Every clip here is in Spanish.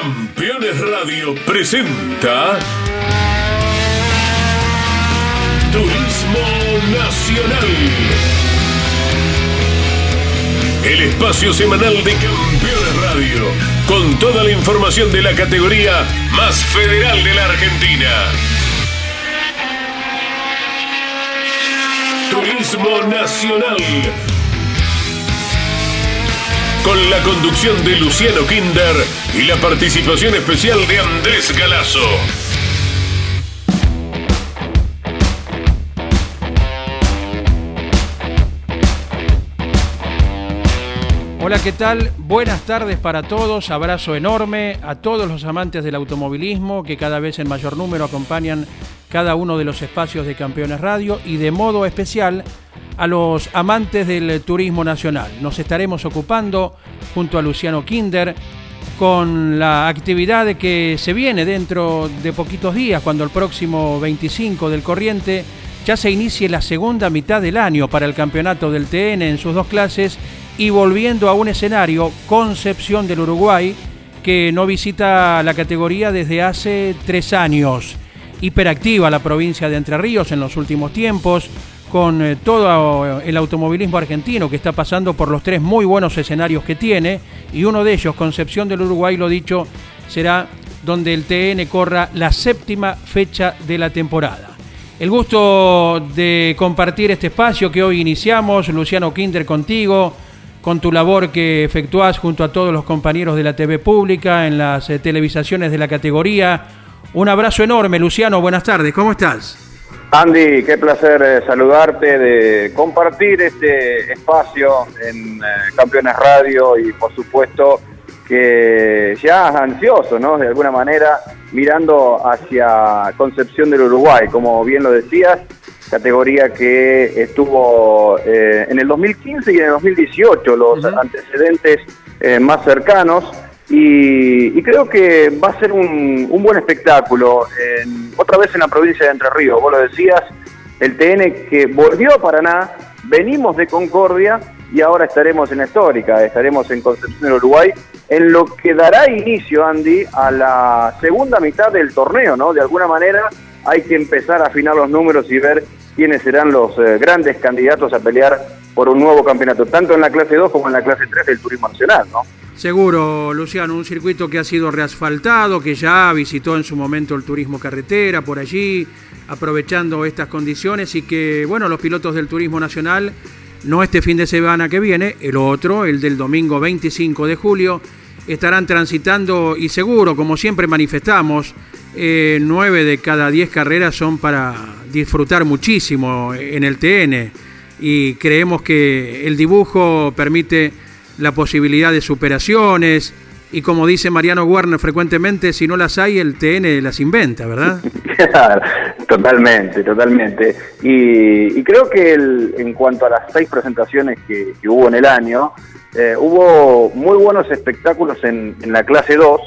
Campeones Radio presenta Turismo Nacional. El espacio semanal de Campeones Radio, con toda la información de la categoría más federal de la Argentina. Turismo Nacional. Con la conducción de Luciano Kinder y la participación especial de Andrés Galazo. Hola, ¿qué tal? Buenas tardes para todos, abrazo enorme a todos los amantes del automovilismo que cada vez en mayor número acompañan cada uno de los espacios de Campeones Radio y de modo especial a los amantes del turismo nacional. Nos estaremos ocupando junto a Luciano Kinder con la actividad que se viene dentro de poquitos días, cuando el próximo 25 del corriente ya se inicie la segunda mitad del año para el campeonato del TN en sus dos clases y volviendo a un escenario, Concepción del Uruguay, que no visita la categoría desde hace tres años hiperactiva la provincia de Entre Ríos en los últimos tiempos, con eh, todo el automovilismo argentino que está pasando por los tres muy buenos escenarios que tiene, y uno de ellos, Concepción del Uruguay, lo dicho, será donde el TN corra la séptima fecha de la temporada. El gusto de compartir este espacio que hoy iniciamos, Luciano Kinder contigo, con tu labor que efectuás junto a todos los compañeros de la TV pública, en las eh, televisaciones de la categoría, un abrazo enorme, Luciano. Buenas tardes. ¿Cómo estás? Andy, qué placer eh, saludarte, de compartir este espacio en eh, Campeones Radio y por supuesto que ya ansioso, ¿no? De alguna manera mirando hacia Concepción del Uruguay, como bien lo decías, categoría que estuvo eh, en el 2015 y en el 2018, los antecedentes más cercanos. Y, creo que va a ser un, buen espectáculo. otra vez en la provincia de Entre Ríos, vos lo decías, el TN que volvió a Paraná, venimos de Concordia y ahora estaremos en Histórica, estaremos en Concepción del Uruguay, en lo que dará inicio, Andy, a la segunda mitad del torneo, ¿no? De alguna manera hay que empezar a afinar los números y ver quiénes serán los eh, grandes candidatos a pelear por un nuevo campeonato, tanto en la clase 2 como en la clase 3 del Turismo Nacional, ¿no? Seguro, Luciano, un circuito que ha sido reasfaltado, que ya visitó en su momento el turismo carretera por allí, aprovechando estas condiciones y que, bueno, los pilotos del turismo nacional, no este fin de semana que viene, el otro, el del domingo 25 de julio, estarán transitando y seguro, como siempre manifestamos, eh, nueve de cada diez carreras son para disfrutar muchísimo en el TN y creemos que el dibujo permite la posibilidad de superaciones y como dice Mariano Werner frecuentemente, si no las hay, el TN las inventa, ¿verdad? totalmente, totalmente. Y, creo que en cuanto a las seis presentaciones que, hubo en el año, eh, hubo muy buenos espectáculos en, en la clase 2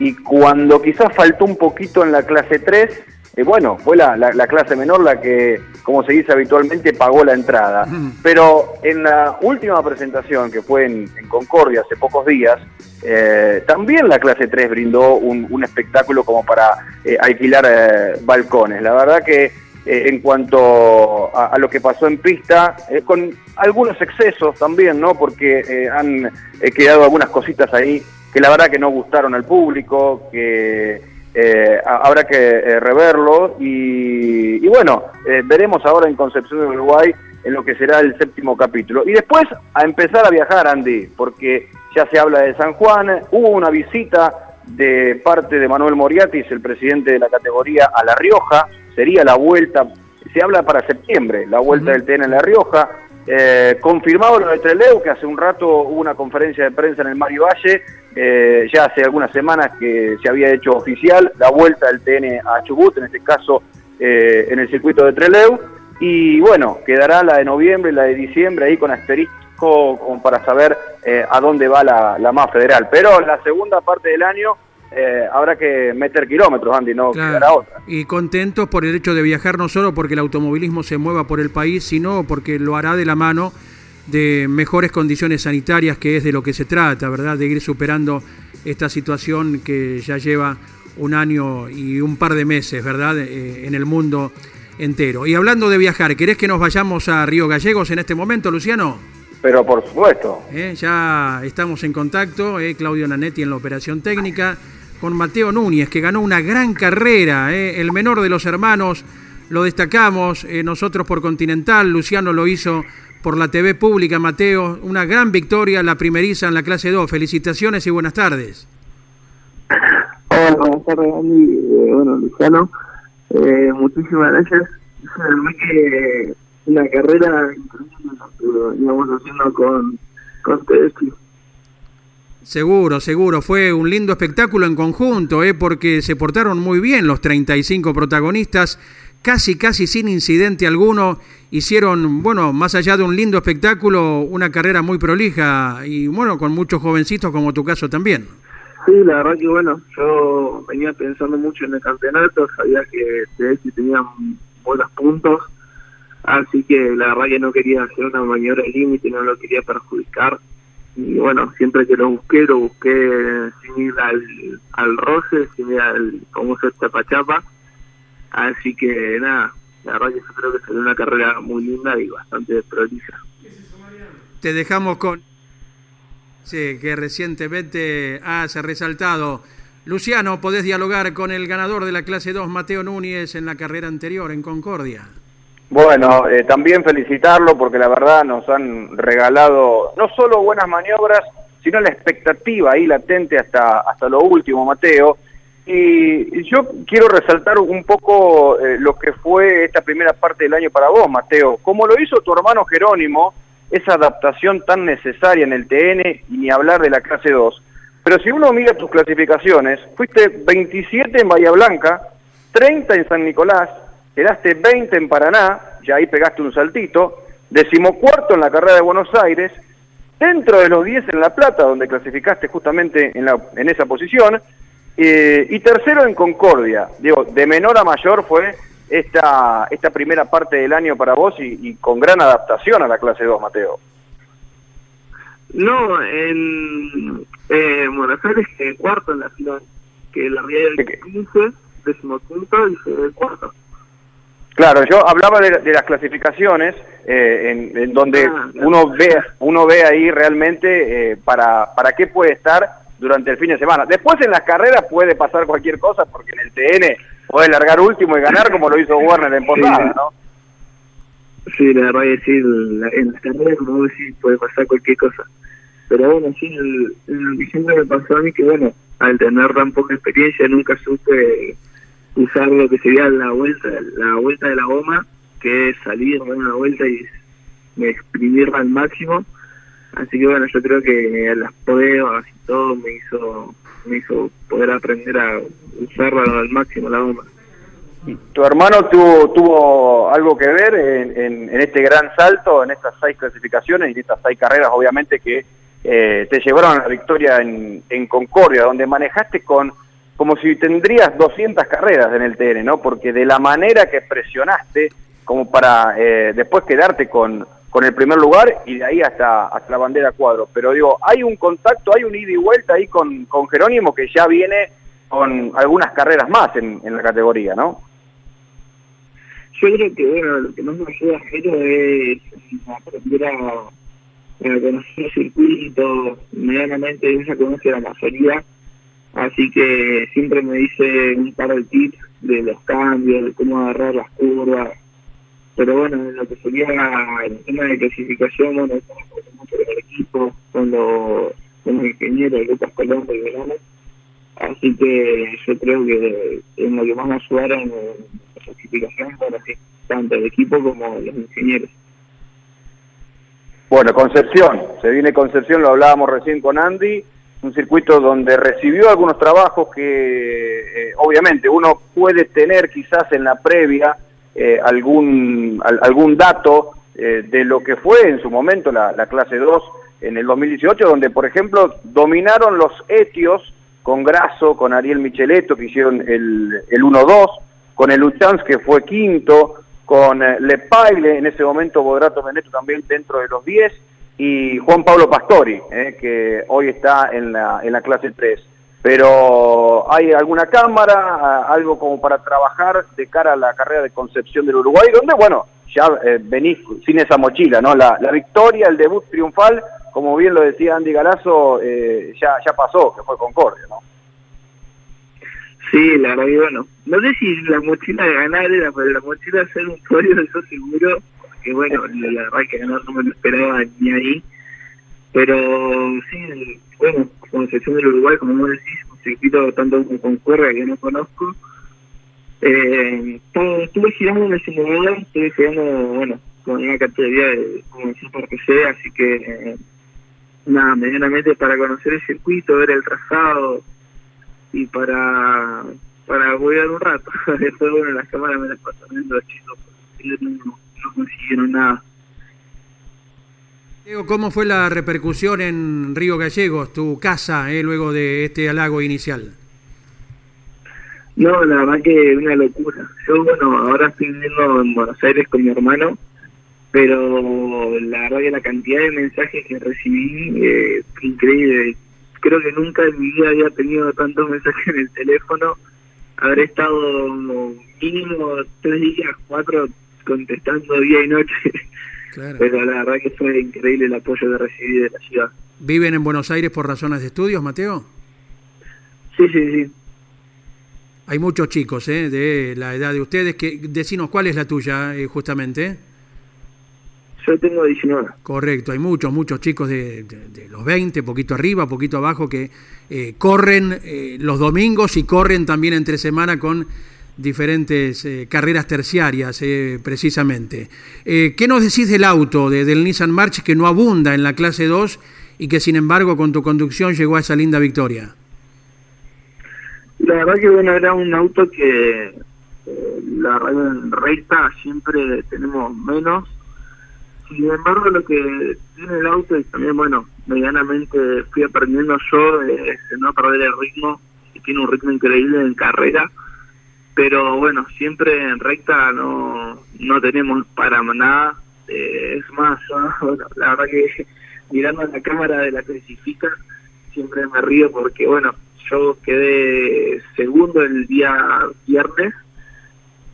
y cuando quizás faltó un poquito en la clase 3, eh, bueno, fue la, clase menor la que, como se dice habitualmente, pagó la entrada. Pero en la última presentación, que fue en, Concordia hace pocos días, eh, también la clase 3 brindó un, espectáculo como para eh, alquilar balcones. La verdad que en cuanto a, lo que pasó en pista, con algunos excesos también, ¿no? Porque han quedado algunas cositas ahí que la verdad que no gustaron al público, que eh, habrá que eh, reverlo y, bueno, eh, veremos ahora en Concepción de Uruguay en lo que será el séptimo capítulo. Y después a empezar a viajar, Andy, porque ya se habla de San Juan, hubo una visita de parte de Manuel Moriatis, el presidente de la categoría, a La Rioja, sería la vuelta, se habla para septiembre, la vuelta del TN en La Rioja, eh, confirmado lo de Treleu, que hace un rato hubo una conferencia de prensa en el Mario Valle, eh, ya hace algunas semanas que se había hecho oficial la vuelta del TN a Chubut, en este caso eh, en el circuito de Treleu, y bueno, quedará la de noviembre y la de diciembre ahí con asterisco como para saber a dónde va la, la más federal. Pero la segunda parte del año eh, habrá que meter kilómetros, Andy, no quedará otra. Y contentos por el hecho de viajar no solo porque el automovilismo se mueva por el país, sino porque lo hará de la mano de mejores condiciones sanitarias, que es de lo que se trata, ¿verdad? De ir superando esta situación que ya lleva un año y un par de meses, ¿verdad? Eh, en el mundo entero. Y hablando de viajar, ¿querés que nos vayamos a Río Gallegos en este momento, Luciano? Pero por supuesto. Eh, ya estamos en contacto, eh, Claudio Nanetti en la operación técnica, con Mateo Núñez, que ganó una gran carrera, el menor de los hermanos, lo destacamos nosotros por Continental, Luciano lo hizo por la TV pública, Mateo, una gran victoria, la primeriza en la clase 2. Felicitaciones y buenas tardes. Hola, buenas tardes, Andy. bueno, Luciano, eh, muchísimas gracias. que una carrera increíble íbamos haciendo con, con Seguro, seguro. Fue un lindo espectáculo en conjunto, ¿eh? porque se portaron muy bien los 35 protagonistas, casi, casi sin incidente alguno. Hicieron, bueno, más allá de un lindo espectáculo, una carrera muy prolija y, bueno, con muchos jovencitos como tu caso también. Sí, la verdad que bueno, yo venía pensando mucho en el campeonato, sabía que si tenía buenos puntos, así que la verdad que no quería hacer una de límite, no lo quería perjudicar. Y bueno, siempre que lo busqué, lo busqué sin ir al, al roce, sin ir al famoso chapa Así que nada, la verdad que yo creo que sería una carrera muy linda y bastante prolija. Te dejamos con... Sí, que recientemente has resaltado. Luciano, podés dialogar con el ganador de la clase 2, Mateo Núñez, en la carrera anterior en Concordia. Bueno, eh, también felicitarlo porque la verdad nos han regalado no solo buenas maniobras, sino la expectativa ahí latente hasta, hasta lo último, Mateo. Y yo quiero resaltar un poco eh, lo que fue esta primera parte del año para vos, Mateo. Como lo hizo tu hermano Jerónimo, esa adaptación tan necesaria en el TN y ni hablar de la clase 2. Pero si uno mira tus clasificaciones, fuiste 27 en Bahía Blanca, 30 en San Nicolás, quedaste 20 en Paraná, ya ahí pegaste un saltito, decimocuarto en la carrera de Buenos Aires, dentro de los 10 en La Plata, donde clasificaste justamente en, la, en esa posición, eh, y tercero en Concordia. Digo, de menor a mayor fue esta, esta primera parte del año para vos y, con gran adaptación a la clase 2, Mateo. No, en eh, Buenos Aires quedé cuarto en la final, que la realidad del 15, decimoquinto y el cuarto. Claro, yo hablaba de, las clasificaciones eh, en, donde ah, uno ve uno ve ahí realmente eh, para para qué puede estar durante el fin de semana. Después en las carreras puede pasar cualquier cosa porque en el TN puede largar último y ganar como lo hizo Warner en Posada, ¿no? Sí, la verdad que sí, en las carreras como vos decís puede pasar cualquier cosa. Pero bueno, sí, el, el siempre me pasó a mí que bueno, al tener tan poca experiencia nunca supe usar lo que sería la vuelta, la vuelta de la goma, que es salir, dar una vuelta y exprimirla al máximo. Así que bueno, yo creo que las pruebas y todo me hizo me hizo poder aprender a usarla al máximo la goma. ¿Tu hermano tuvo, tuvo algo que ver en, en, este gran salto, en estas seis clasificaciones y en estas seis carreras, obviamente, que eh, te llevaron a la victoria en, en Concordia, donde manejaste con como si tendrías 200 carreras en el TN, ¿no? Porque de la manera que presionaste, como para eh, después quedarte con, con el primer lugar y de ahí hasta, hasta la bandera cuadro. Pero digo, hay un contacto, hay un ida y vuelta ahí con, con Jerónimo que ya viene con algunas carreras más en, en la categoría, ¿no? Yo creo que, bueno, lo que más me ayuda a Jero es aprender a, conocer el circuito, medianamente ella conoce la mayoría Así que siempre me dice un par de tips de los cambios, de cómo agarrar las curvas. Pero bueno, en lo que sería el tema de clasificación, bueno, estamos el equipo, con los, con los ingenieros Lucas Colombo y Verano. Así que yo creo que en lo que más me ayudaron en la clasificación, bueno, sí, tanto el equipo como los ingenieros. Bueno, Concepción, se viene Concepción, lo hablábamos recién con Andy un circuito donde recibió algunos trabajos que eh, obviamente uno puede tener quizás en la previa eh, algún, algún dato eh, de lo que fue en su momento la, clase 2 en el 2018, donde por ejemplo dominaron los etios con Grasso, con Ariel Micheletto que hicieron el, el 1-2, con el Uchans que fue quinto, con Le Paile, en ese momento Bodrato Beneto también dentro de los 10, y Juan Pablo Pastori, eh, que hoy está en la, en la clase 3. Pero hay alguna cámara, algo como para trabajar de cara a la carrera de Concepción del Uruguay, donde, bueno, ya eh, venís sin esa mochila, ¿no? La, la, victoria, el debut triunfal, como bien lo decía Andy Galazo, eh, ya, ya pasó, que fue Concordia, ¿no? Sí, la verdad que bueno, no sé si la mochila de ganar era, pero la mochila de ser un podio, eso seguro, que bueno, la verdad que ganar no me lo esperaba ni ahí, pero sí, bueno, Concepción del Uruguay, como vos decís, un circuito tanto como Concordia que no conozco, eh, estuve girando en el simulador, estuve girando, bueno, con una categoría de convención por PC, así que nada, medianamente para conocer el circuito, ver el trazado y para para jugar un rato. Después, bueno, las cámaras me las pasaron los chicos, no, no consiguieron nada. Diego, ¿cómo fue la repercusión en Río Gallegos, tu casa, eh, luego de este halago inicial? No, la verdad que una locura. Yo, bueno, ahora estoy viviendo en Buenos Aires con mi hermano, pero la verdad que la cantidad de mensajes que recibí eh, increíble. Creo que nunca en mi vida había tenido tantos mensajes en el teléfono. Habré estado mínimo tres días, cuatro, contestando día y noche. Pero la verdad que fue increíble el apoyo que recibí de la ciudad. ¿Viven en Buenos Aires por razones de estudios, Mateo? Sí, sí, sí. Hay muchos chicos ¿eh? de la edad de ustedes. que Decinos, ¿cuál es la tuya eh, justamente? Yo tengo 19. Correcto, hay muchos, muchos chicos de, los 20, poquito arriba, poquito abajo, que eh, corren eh, los domingos y corren también entre semana con diferentes carreras terciarias, precisamente. ¿Qué nos decís del auto, del Nissan March, que no abunda en la clase 2 y que sin embargo con tu conducción llegó a esa linda victoria? La verdad que bueno, era un auto que eh, la en recta siempre tenemos menos. Sin embargo, lo que tiene el auto y también, bueno, medianamente fui aprendiendo yo de, no perder el ritmo, y tiene un ritmo increíble en carrera, pero bueno, siempre en recta no, no tenemos para nada. Eh, es más, la verdad que mirando la cámara de la clasifica siempre me río porque, bueno, yo quedé segundo el día viernes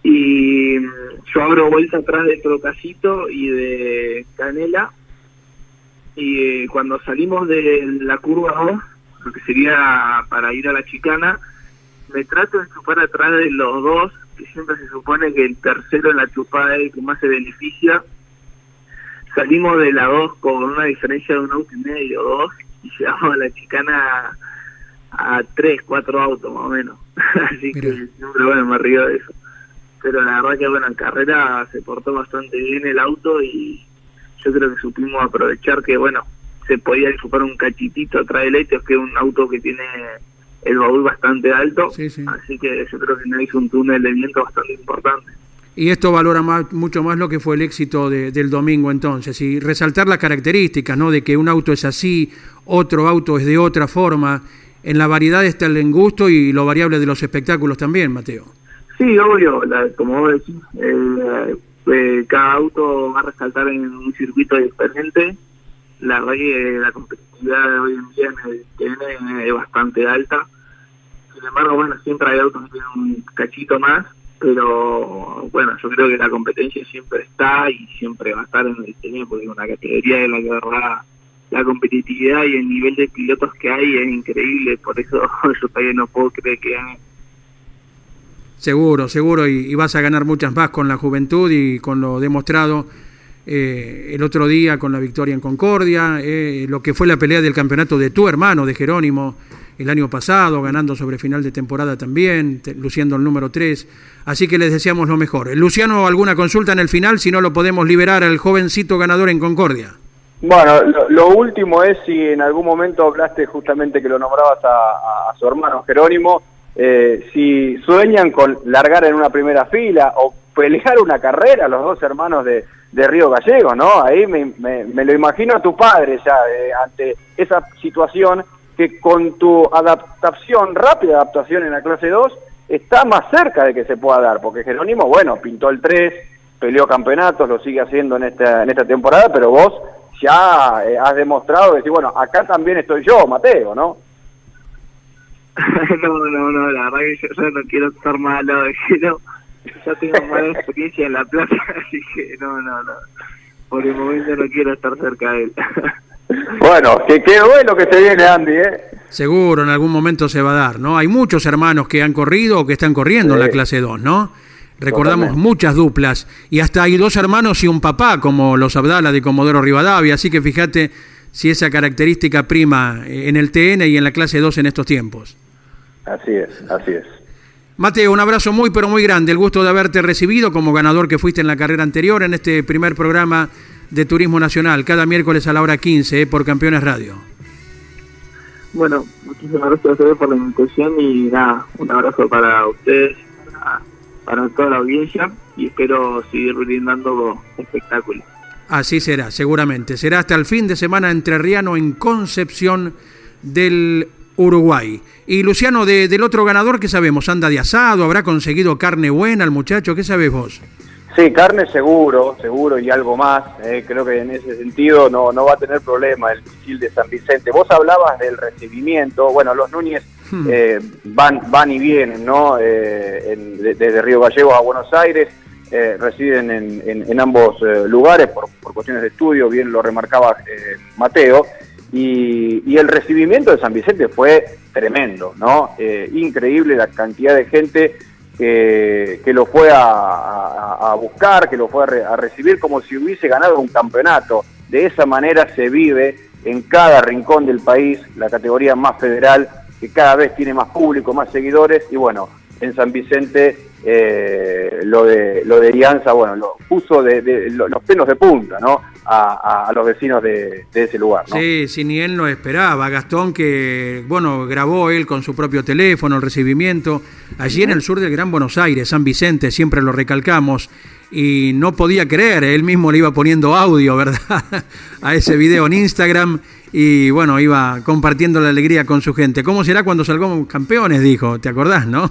y mm, yo abro vuelta atrás de Trocasito y de Canela y eh, cuando salimos de la curva 2, lo que sería para ir a la chicana, me trato de chupar atrás de los dos, que siempre se supone que el tercero en la chupada es el que más se beneficia. Salimos de la 2 con una diferencia de un auto y medio, dos, y llegamos a la chicana a tres, cuatro autos más o menos. Así que siempre, bueno, me río de eso. Pero la verdad que, bueno, en carrera se portó bastante bien el auto y yo creo que supimos aprovechar que, bueno, se podía disfrutar un cachitito atrás del Etios, que es un auto que tiene el baúl bastante alto. Así que yo creo que nos hizo un túnel de viento bastante importante. Y esto valora más, mucho más lo que fue el éxito del domingo entonces, y resaltar las características, ¿no? De que un auto es así, otro auto es de otra forma, en la variedad está el gusto y lo variable de los espectáculos también, Mateo. Sí, obvio, como vos decís, eh, eh, cada auto va a resaltar en un circuito diferente. La verdad que la competitividad de hoy en día en el TN es bastante alta. Sin embargo, bueno, siempre hay autos que tienen un cachito más, pero bueno, yo creo que la competencia siempre está y siempre va a estar en el TN porque es una categoría de la que la competitividad y el nivel de pilotos que hay es increíble, por eso yo todavía no puedo creer que gane. Seguro, seguro, y, vas a ganar muchas más con la juventud y con lo demostrado eh, el otro día con la victoria en Concordia, eh, lo que fue la pelea del campeonato de tu hermano, de Jerónimo, el año pasado, ganando sobre final de temporada también, luciendo el número 3. Así que les deseamos lo mejor. Luciano, ¿alguna consulta en el final? Si no, lo podemos liberar al jovencito ganador en Concordia. Bueno, lo, último es si en algún momento hablaste justamente que lo nombrabas a, su hermano Jerónimo, eh, si sueñan con largar en una primera fila o pelear una carrera los dos hermanos de, Río Gallego, ¿no? Ahí me, me, lo imagino a tu padre ya eh, ante esa situación que con tu adaptación, rápida adaptación en la clase 2, está más cerca de que se pueda dar, porque Jerónimo, bueno, pintó el 3, peleó campeonatos, lo sigue haciendo en esta, en esta temporada, pero vos ya eh, has demostrado decir, bueno, acá también estoy yo, Mateo, ¿no? no, no, no, la verdad que yo, no quiero estar malo, no, ya tengo mala experiencia en la plaza, así que no, no, no, por el momento no quiero estar cerca de él. bueno, que qué bueno que se viene Andy, ¿eh? Seguro, en algún momento se va a dar, ¿no? Hay muchos hermanos que han corrido o que están corriendo en la clase 2, ¿no? Recordamos muchas duplas y hasta hay dos hermanos y un papá como los Abdala de Comodoro Rivadavia, así que fíjate si esa característica prima en el TN y en la clase 2 en estos tiempos. Así es, así es. Mateo, un abrazo muy pero muy grande, el gusto de haberte recibido como ganador que fuiste en la carrera anterior en este primer programa de Turismo Nacional, cada miércoles a la hora 15 eh, por Campeones Radio. Bueno, muchísimas gracias por la invitación y nada, un abrazo para ustedes, para toda la audiencia y espero seguir brindando espectáculos. Así será, seguramente. Será hasta el fin de semana entrerriano en Concepción del Uruguay. Y Luciano, del otro ganador, ¿qué sabemos? ¿Anda de asado? ¿Habrá conseguido carne buena el muchacho? ¿Qué sabes vos? Sí, carne seguro, seguro y algo más. Eh, creo que en ese sentido no, no va a tener problema el misil de San Vicente. Vos hablabas del recibimiento. Bueno, los Núñez Hmm. Eh, van, van y vienen, ¿no? Eh, desde Río Gallegos a Buenos Aires, eh, residen en, ambos lugares por, cuestiones de estudio, bien lo remarcaba Mateo, y, el recibimiento de San Vicente fue tremendo, ¿no? increíble la cantidad de gente que, lo fue a, buscar, que lo fue a, a recibir como si hubiese ganado un campeonato. De esa manera se vive en cada rincón del país la categoría más federal que cada vez tiene más público, más seguidores, y bueno, en San Vicente eh, lo de lo de Alianza, bueno, lo puso de, los pelos de punta, ¿no? A, los vecinos de, ese lugar. ¿no? Sí, sí, ni él lo esperaba. Gastón que, bueno, grabó él con su propio teléfono el recibimiento allí en el sur del Gran Buenos Aires, San Vicente, siempre lo recalcamos. Y no podía creer, él mismo le iba poniendo audio, ¿verdad? a ese video en Instagram y bueno, iba compartiendo la alegría con su gente. ¿Cómo será cuando salgamos campeones? Dijo, ¿te acordás, no?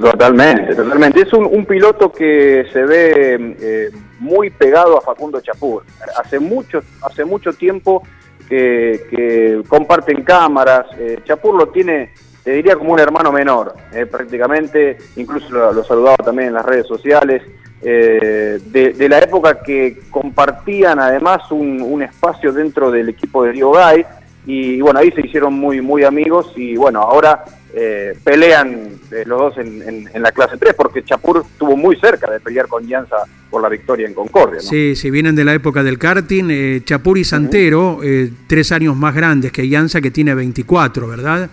Totalmente, totalmente. Es un, piloto que se ve eh, muy pegado a Facundo Chapur. Hace mucho, hace mucho tiempo que, comparten cámaras. Eh, Chapur lo tiene, te diría, como un hermano menor, eh, prácticamente. Incluso lo saludaba también en las redes sociales. Eh, de, la época que compartían además un, espacio dentro del equipo de Rio Gay y bueno, ahí se hicieron muy, muy amigos y bueno, ahora eh, pelean eh, los dos en, la clase 3 porque Chapur estuvo muy cerca de pelear con Llanza por la victoria en Concordia. Sí, si vienen de la época del karting, Chapur y Santero, tres años más grandes que Llanza que tiene 24, ¿verdad?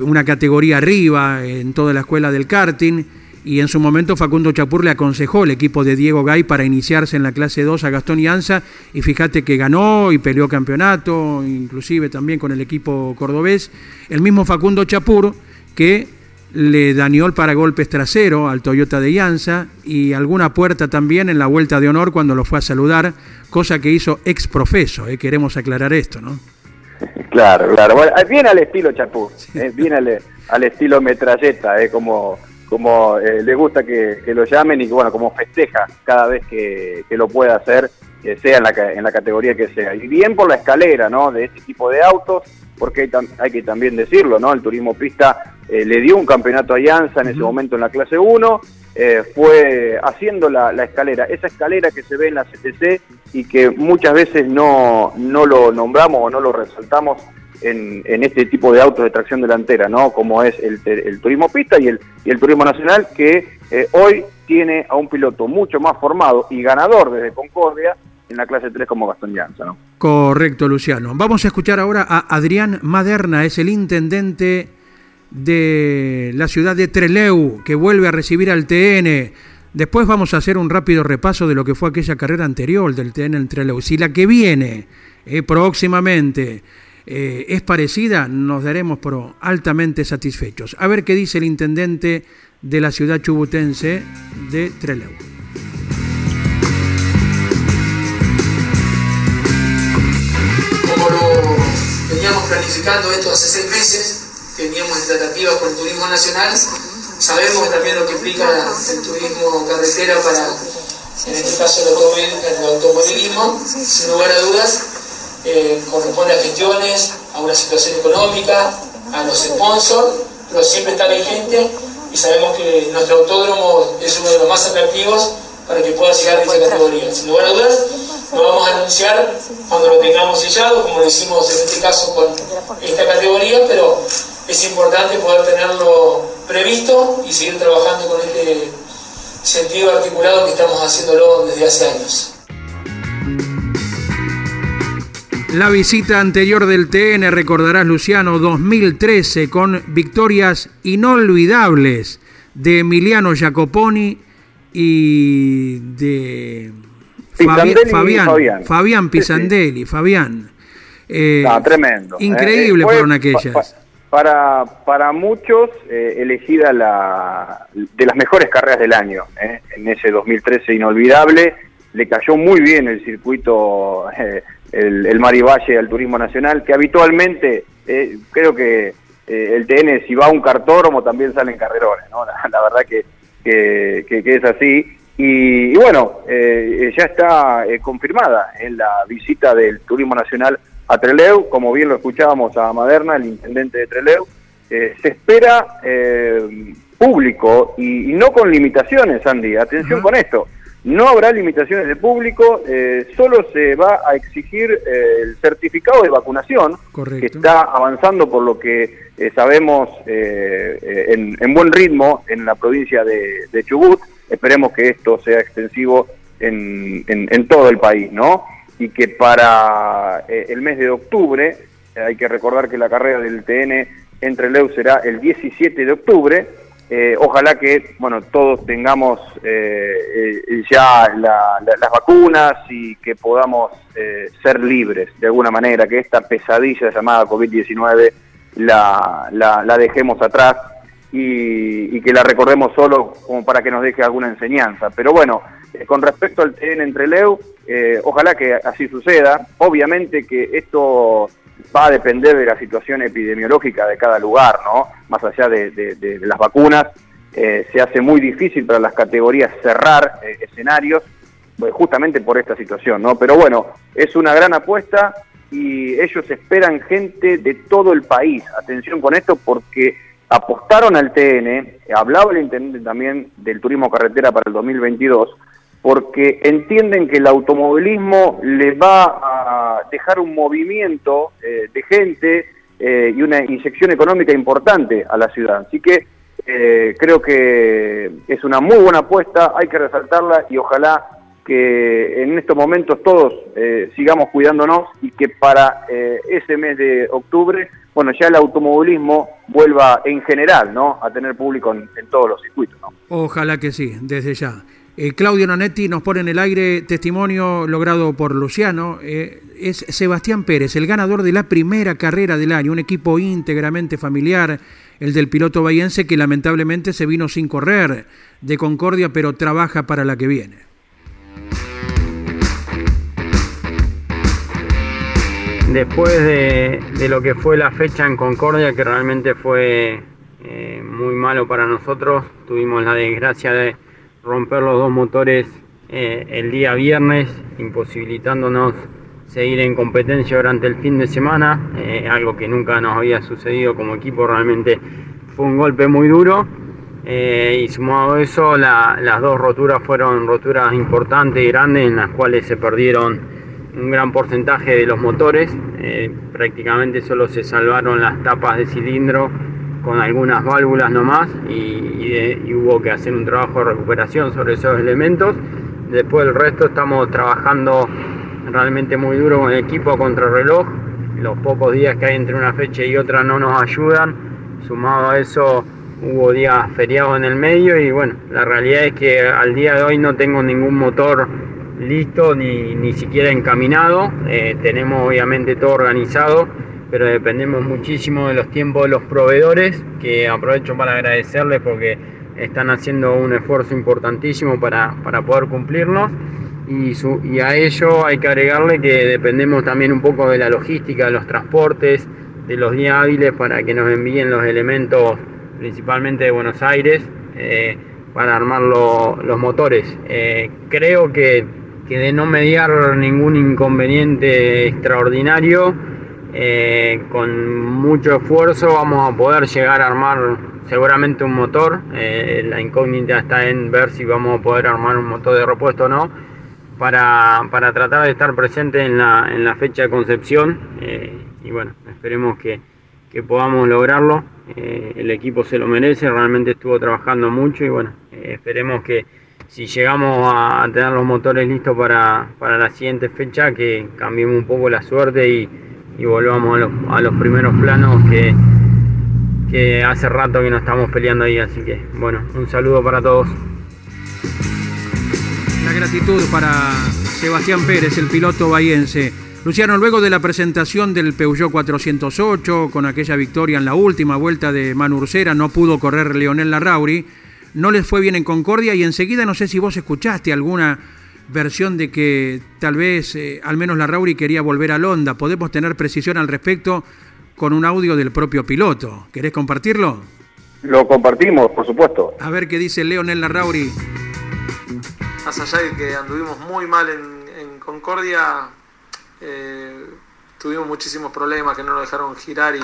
Una categoría arriba en toda la escuela del karting y en su momento Facundo Chapur le aconsejó el equipo de Diego Gay para iniciarse en la clase 2 a Gastón Ianza y fíjate que ganó y peleó campeonato, inclusive también con el equipo cordobés. El mismo Facundo Chapur que le dañó el paragolpes trasero al Toyota de Ianza y alguna puerta también en la vuelta de honor cuando lo fue a saludar, cosa que hizo ex profeso, ¿eh? queremos aclarar esto, ¿no? Claro, claro, bueno, bien al estilo Chapur, eh, bien al, al, estilo metralleta, eh, como como eh, le gusta que, lo llamen y que, bueno, como festeja cada vez que, lo pueda hacer, que sea en la, en la categoría que sea. Y bien por la escalera, ¿no? De este tipo de autos, porque hay, que también decirlo, ¿no? El turismo pista eh, le dio un campeonato a Alianza en ese momento en la clase 1, eh, fue haciendo la, la, escalera, esa escalera que se ve en la CTC y que muchas veces no, no lo nombramos o no lo resaltamos en, este tipo de autos de tracción delantera, ¿no? Como es el, turismo pista y el, turismo nacional, que eh, hoy tiene a un piloto mucho más formado y ganador desde Concordia en la clase 3 como Gastón Llanza, ¿no? Correcto, Luciano. Vamos a escuchar ahora a Adrián Maderna, es el intendente de la ciudad de Treleu, que vuelve a recibir al TN. Después vamos a hacer un rápido repaso de lo que fue aquella carrera anterior del TN en Treleu. Si la que viene eh, próximamente eh, es parecida, nos daremos por altamente satisfechos. A ver qué dice el intendente de la ciudad chubutense de Trelew. Como lo veníamos planificando esto hace seis meses, teníamos tratativas con el turismo nacional, sabemos también lo que implica el turismo carretera para, en este caso el, automovilismo, sin lugar a dudas, eh, corresponde a gestiones, a una situación económica, a los sponsors, pero siempre está vigente y sabemos que nuestro autódromo es uno de los más atractivos para que pueda llegar a esa categoría. Sin lugar a dudas, lo vamos a anunciar cuando lo tengamos sellado, como lo hicimos en este caso con esta categoría, pero es importante poder tenerlo previsto y seguir trabajando con este sentido articulado que estamos haciéndolo desde hace años. La visita anterior del TN, recordarás Luciano, 2013, con victorias inolvidables de Emiliano Jacoponi y de Fabián, Fabián, Pisandelli, Fabián. Eh, tremendo. ¿eh? Increíble fueron aquellas. para, para muchos, eh, elegida la, de las mejores carreras del año, en ese 2013 inolvidable. Le cayó muy bien el circuito, el, el Marivalle al Turismo Nacional, que habitualmente creo que el TN, si va a un cartódromo, también salen carrerones. ¿no? La, verdad que, que, que es así. Y, bueno, eh, ya está eh, confirmada en la visita del Turismo Nacional a Treleu, como bien lo escuchábamos a Maderna, el intendente de Treleu, eh, se espera público y, no con limitaciones, Andy, atención con esto, no habrá limitaciones de público, solo se va a exigir el certificado de vacunación, que está avanzando por lo que sabemos en, buen ritmo en la provincia de, de Chubut, Esperemos que esto sea extensivo en, en, todo el país, ¿no? Y que para eh, el mes de octubre, eh, hay que recordar que la carrera del TN entre Leu será el 17 de octubre, eh, ojalá que bueno todos tengamos ya las vacunas y que podamos ser libres de alguna manera, que esta pesadilla llamada COVID-19 la, la, la, dejemos atrás y, que la recordemos solo como para que nos deje alguna enseñanza. Pero bueno, eh, con respecto al TN entre Leu, eh, ojalá que así suceda. Obviamente que esto va a depender de la situación epidemiológica de cada lugar, ¿no? Más allá de, las vacunas, eh, se hace muy difícil para las categorías cerrar escenarios, pues, justamente por esta situación, ¿no? Pero bueno, es una gran apuesta y ellos esperan gente de todo el país. Atención con esto porque apostaron al TN, hablaba el intendente también del turismo carretera para el 2022, porque entienden que el automovilismo le va a dejar un movimiento eh, de gente eh, y una inyección económica importante a la ciudad. Así que eh, creo que es una muy buena apuesta, hay que resaltarla y ojalá que en estos momentos todos sigamos cuidándonos y que para ese mes de octubre bueno, ya el automovilismo vuelva en general, ¿no? A tener público en, todos los circuitos. Ojalá que sí, desde ya. Eh, Claudio Nanetti nos pone en el aire testimonio logrado por Luciano. Eh, es Sebastián Pérez, el ganador de la primera carrera del año, un equipo íntegramente familiar, el del piloto bahiense que lamentablemente se vino sin correr de Concordia, pero trabaja para la que viene. después de, lo que fue la fecha en Concordia, que realmente fue eh, muy malo para nosotros, tuvimos la desgracia de romper los dos motores eh, el día viernes, imposibilitándonos seguir en competencia durante el fin de semana, eh, algo que nunca nos había sucedido como equipo, realmente fue un golpe muy duro. y sumado a eso, las dos roturas fueron roturas importantes y grandes en las cuales se perdieron un gran porcentaje de los motores, eh, prácticamente solo se salvaron las tapas de cilindro con algunas válvulas nomás y, y, hubo que hacer un trabajo de recuperación sobre esos elementos. Después el resto estamos trabajando realmente muy duro con el equipo contra reloj. Los pocos días que hay entre una fecha y otra no nos ayudan. Sumado a eso hubo días feriados en el medio y bueno, la realidad es que al día de hoy no tengo ningún motor listo ni, ni siquiera encaminado. Eh, tenemos obviamente todo organizado, pero dependemos muchísimo de los tiempos de los proveedores, que aprovecho para agradecerles porque están haciendo un esfuerzo importantísimo para, para poder cumplirnos. Y, a ello hay que agregarle que dependemos también un poco de la logística, de los transportes, de los días hábiles para que nos envíen los elementos principalmente de Buenos Aires. Eh, para armar los motores. Eh, creo que, que, de no mediar ningún inconveniente extraordinario, eh, con mucho esfuerzo vamos a poder llegar a armar seguramente un motor. Eh, la incógnita está en ver si vamos a poder armar un motor de repuesto o no. Para, para tratar de estar presente en la, en la fecha de concepción y bueno, esperemos que, que podamos lograrlo. Eh, el equipo se lo merece, realmente estuvo trabajando mucho y bueno, eh, esperemos que si llegamos a, tener los motores listos para, la siguiente fecha, que cambiemos un poco la suerte y, volvamos a los, primeros planos que, que hace rato que no estamos peleando ahí. Así que bueno, un saludo para todos. La gratitud para Sebastián Pérez, el piloto bahiense. Luciano, luego de la presentación del Peugeot 408, con aquella victoria en la última vuelta de Manurcera, no pudo correr Leonel Larrauri, no les fue bien en Concordia y enseguida no sé si vos escuchaste alguna versión de que tal vez eh, al menos Larrauri quería volver a Honda. Podemos tener precisión al respecto con un audio del propio piloto. ¿Querés compartirlo? Lo compartimos, por supuesto. A ver qué dice Leonel Larrauri. Más allá de que anduvimos muy mal en Concordia, eh, tuvimos muchísimos problemas que no nos dejaron girar y,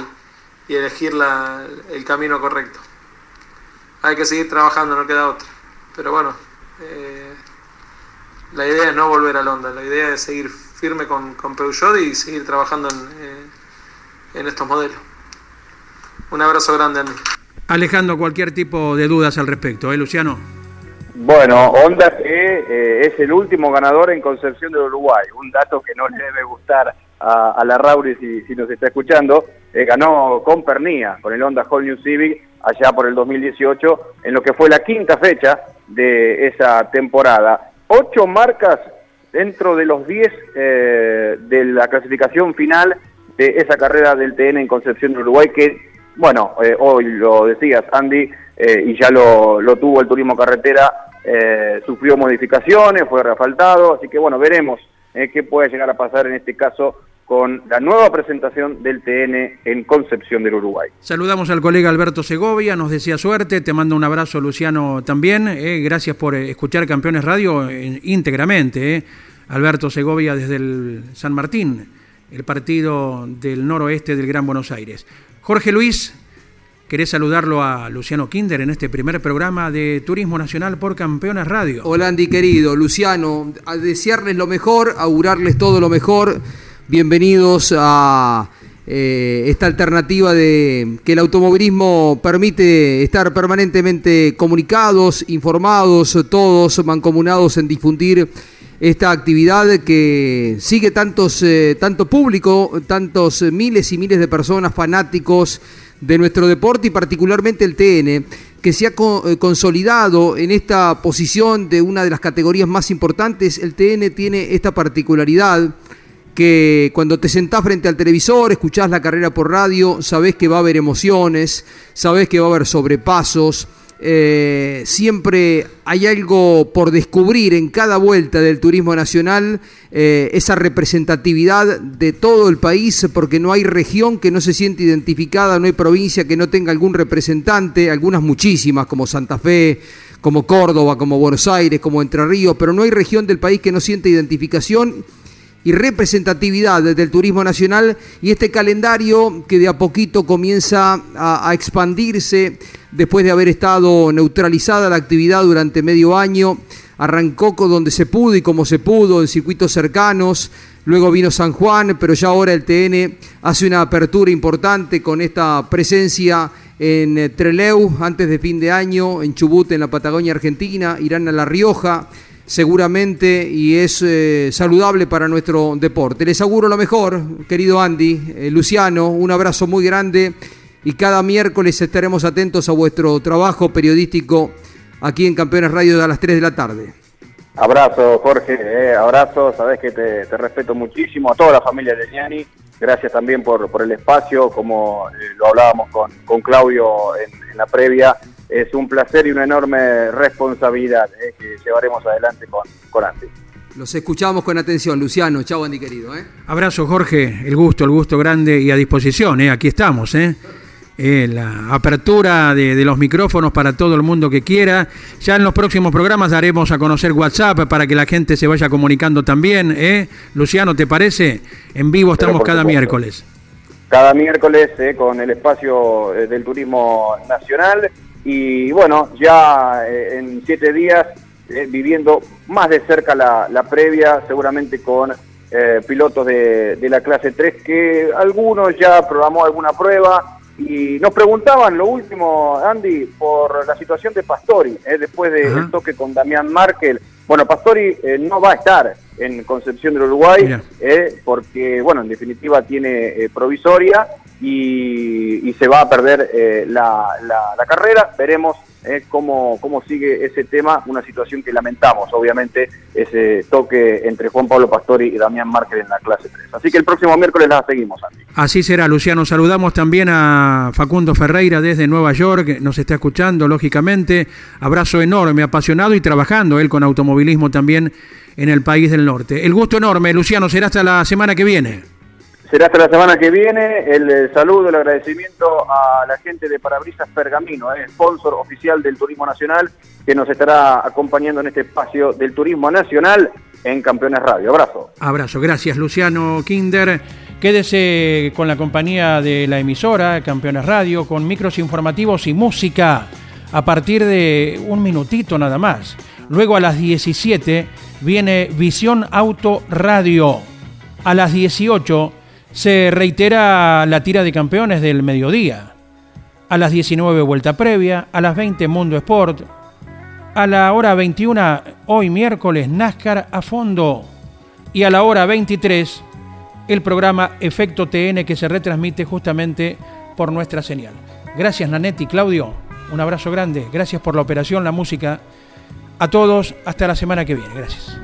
elegir el camino correcto. Hay que seguir trabajando, no queda otra. Pero bueno, eh, la idea es no volver a Londres, la idea es seguir firme con, con Peugeot y seguir trabajando en, eh, en estos modelos. Un abrazo grande, Andy. Alejando cualquier tipo de dudas al respecto, ¿eh, Luciano? Bueno, Honda que eh, es el último ganador en Concepción del Uruguay, un dato que no le debe gustar a, la Rauri si, nos está escuchando, eh, ganó con Pernía, con el Honda Whole New Civic, allá por el 2018, en lo que fue la quinta fecha de esa temporada. Ocho marcas dentro de los diez eh, de la clasificación final de esa carrera del TN en Concepción del Uruguay, que, bueno, hoy lo decías, Andy, y ya lo, lo tuvo el turismo carretera eh, sufrió modificaciones, fue refaltado, así que bueno, veremos eh, qué puede llegar a pasar en este caso con la nueva presentación del TN en Concepción del Uruguay. Saludamos al colega Alberto Segovia, nos decía suerte, te mando un abrazo Luciano también, eh, gracias por escuchar Campeones Radio íntegramente, Alberto Segovia desde el San Martín, el partido del noroeste del Gran Buenos Aires. Jorge Luis, Querés saludarlo a Luciano Kinder en este primer programa de Turismo Nacional por Campeones Radio. Hola Andy querido, Luciano, a desearles lo mejor, augurarles todo lo mejor. Bienvenidos a eh, esta alternativa de que el automovilismo permite estar permanentemente comunicados, informados, todos mancomunados en difundir esta actividad que sigue tantos, eh, tanto público, tantos miles y miles de personas fanáticos de nuestro deporte y particularmente el TN, que se ha eh, consolidado en esta posición de una de las categorías más importantes. El TN tiene esta particularidad que cuando te sentás frente al televisor, escuchás la carrera por radio, sabés que va a haber emociones, sabés que va a haber sobrepasos, eh, siempre hay algo por descubrir en cada vuelta del turismo nacional, eh, esa representatividad de todo el país, porque no hay región que no se siente identificada, no hay provincia que no tenga algún representante, algunas muchísimas, como Santa Fe, como Córdoba, como Buenos Aires, como Entre Ríos, pero no hay región del país que no siente identificación y representatividad del turismo nacional y este calendario que de a poquito comienza a, expandirse después de haber estado neutralizada la actividad durante medio año. Arrancó con donde se pudo y como se pudo en circuitos cercanos. Luego vino San Juan, pero ya ahora el TN hace una apertura importante con esta presencia en Treleu antes de fin de año, en Chubut, en la Patagonia Argentina, irán a La Rioja, seguramente y es eh, saludable para nuestro deporte. Les auguro lo mejor, querido Andy, eh, Luciano, un abrazo muy grande y cada miércoles estaremos atentos a vuestro trabajo periodístico aquí en Campeones Radio a las 3 de la tarde. Abrazo, Jorge, eh, abrazo, sabes que te, respeto muchísimo, a toda la familia de Gianni, gracias también por, por el espacio, como lo hablábamos con, con Claudio en la previa, es un placer y una enorme responsabilidad eh, que llevaremos adelante con, con Andy. Los escuchamos con atención, Luciano. Chau, Andy, querido. ¿eh? Abrazo, Jorge. El gusto, el gusto grande y a disposición. ¿eh? Aquí estamos. ¿eh? eh, la apertura de, de, los micrófonos para todo el mundo que quiera. Ya en los próximos programas daremos a conocer WhatsApp para que la gente se vaya comunicando también. ¿eh? Luciano, ¿te parece? En vivo estamos cada supuesto. miércoles. Cada miércoles eh, con el espacio eh, del turismo nacional y bueno, ya eh, en siete días eh, viviendo más de cerca la, la previa, seguramente con eh, pilotos de, de la clase 3 que algunos ya programó alguna prueba y nos preguntaban lo último, Andy, por la situación de Pastori, eh, después del Ajá. toque con Damián Markel. Bueno, Pastori eh, no va a estar en Concepción del Uruguay eh, porque, bueno, en definitiva tiene provisoria y, y se va a perder eh, la, la- la carrera. Veremos eh, cómo, cómo sigue ese tema, una situación que lamentamos, obviamente, ese toque entre Juan Pablo Pastori y Damián Márquez en la clase 3. Así que el próximo miércoles la seguimos, Andy. Así será, Luciano. Saludamos también a Facundo Ferreira desde Nueva York, nos está escuchando, lógicamente. Abrazo enorme, apasionado y trabajando él con automovilismo también en el país del norte. El gusto enorme, Luciano, será hasta la semana que viene. Será hasta la semana que viene. El, eh, saludo, el agradecimiento a la gente de Parabrisas Pergamino, eh, sponsor oficial del Turismo Nacional, que nos estará acompañando en este espacio del Turismo Nacional en Campeones Radio. Abrazo. Abrazo, gracias Luciano Kinder. Quédese con la compañía de la emisora Campeones Radio, con micros informativos y música a partir de un minutito nada más. Luego a las 17 viene Visión Auto Radio. A las 18 se reitera la tira de campeones del mediodía. A las 19 vuelta previa, a las 20 Mundo Sport, a la hora 21, hoy miércoles, NASCAR a fondo. Y a la hora 23, el programa Efecto TN que se retransmite justamente por nuestra señal. Gracias Nanetti, Claudio, un abrazo grande. Gracias por la operación, la música. A todos, hasta la semana que viene. Gracias.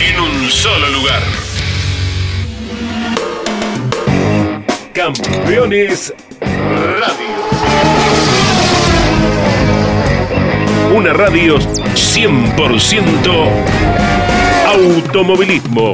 en un solo lugar. Campeones Radio. Una radio 100% automovilismo.